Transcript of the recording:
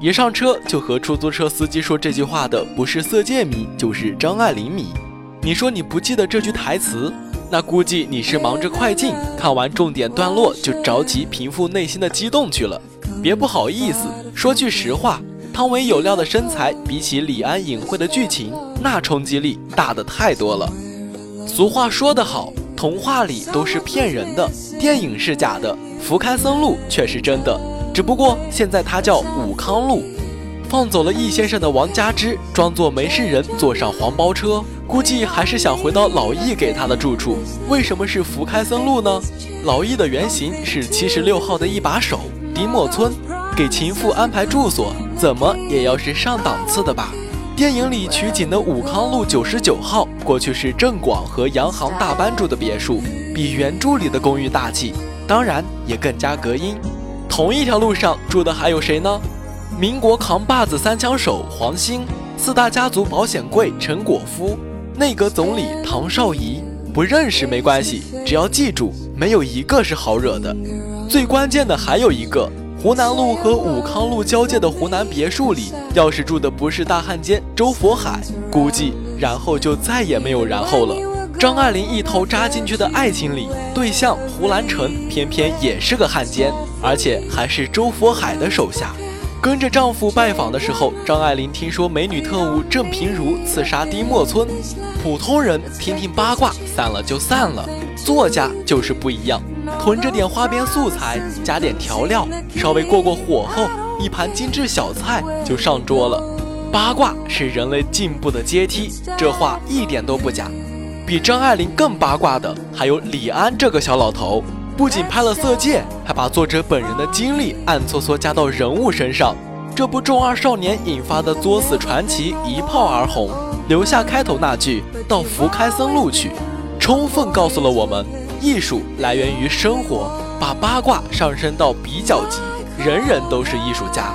一上车就和出租车司机说这句话的不是色戒迷，就是张爱玲迷。你说你不记得这句台词，那估计你是忙着快进，看完重点段落就着急平复内心的激动去了。别不好意思，说句实话，汤唯有料的身材比起李安隐晦的剧情，那冲击力大的太多了。俗话说得好，童话里都是骗人的，电影是假的，福开森路却是真的。只不过现在它叫武康路，放走了易先生的王佳芝，装作没事人坐上黄包车，估计还是想回到老易给他的住处。为什么是福开森路呢？老易的原型是七十六号的一把手迪莫村，给情妇安排住所，怎么也要是上档次的吧？电影里取景的武康路九十九号，过去是郑广和洋行大班住的别墅，比原著里的公寓大气，当然也更加隔音。同一条路上住的还有谁呢？民国扛把子三枪手黄兴，四大家族保险柜陈果夫，内阁总理唐绍仪。不认识没关系，只要记住，没有一个是好惹的。最关键的还有一个，湖南路和武康路交界的湖南别墅里，要是住的不是大汉奸周佛海，估计然后就再也没有然后了。张爱玲一头扎进去的爱情里，对象胡兰成偏偏也是个汉奸。而且还是周佛海的手下。跟着丈夫拜访的时候，张爱玲听说美女特务郑平如刺杀丁默村。普通人听听八卦，散了就散了。作家就是不一样，囤着点花边素材，加点调料，稍微过过火候，一盘精致小菜就上桌了。八卦是人类进步的阶梯，这话一点都不假。比张爱玲更八卦的还有李安这个小老头。不仅拍了《色戒》，还把作者本人的经历暗搓搓加到人物身上，这部中二少年引发的作死传奇一炮而红，留下开头那句“到福开森路去”，充分告诉了我们，艺术来源于生活，把八卦上升到比较级，人人都是艺术家。